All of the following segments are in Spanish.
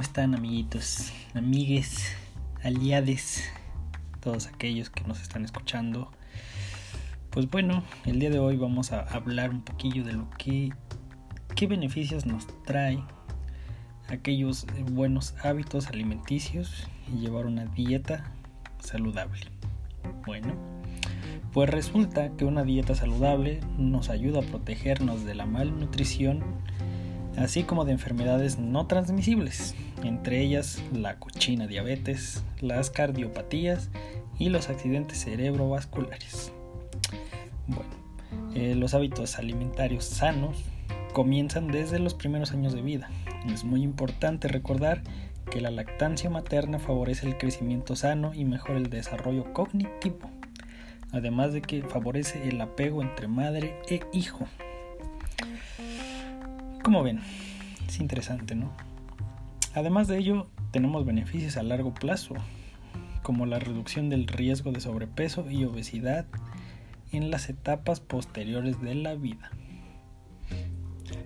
están amiguitos, amigues, aliades, todos aquellos que nos están escuchando? Pues bueno, el día de hoy vamos a hablar un poquillo de lo que, qué beneficios nos trae aquellos buenos hábitos alimenticios y llevar una dieta saludable. Bueno, pues resulta que una dieta saludable nos ayuda a protegernos de la malnutrición, así como de enfermedades no transmisibles, entre ellas la cochina diabetes, las cardiopatías y los accidentes cerebrovasculares. Bueno, eh, los hábitos alimentarios sanos comienzan desde los primeros años de vida. Es muy importante recordar que la lactancia materna favorece el crecimiento sano y mejora el desarrollo cognitivo además de que favorece el apego entre madre e hijo. Como ven, es interesante, ¿no? Además de ello, tenemos beneficios a largo plazo, como la reducción del riesgo de sobrepeso y obesidad en las etapas posteriores de la vida.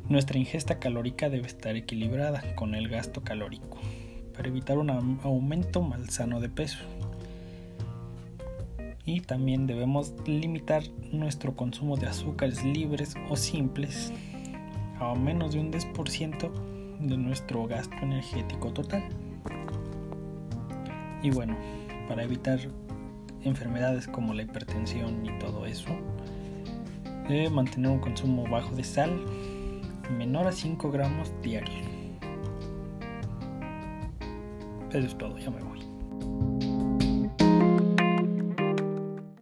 Nuestra ingesta calórica debe estar equilibrada con el gasto calórico para evitar un aumento malsano de peso y también debemos limitar nuestro consumo de azúcares libres o simples a menos de un 10% de nuestro gasto energético total. Y bueno, para evitar enfermedades como la hipertensión y todo eso, debe mantener un consumo bajo de sal menor a 5 gramos diarios. Eso es todo, ya me voy.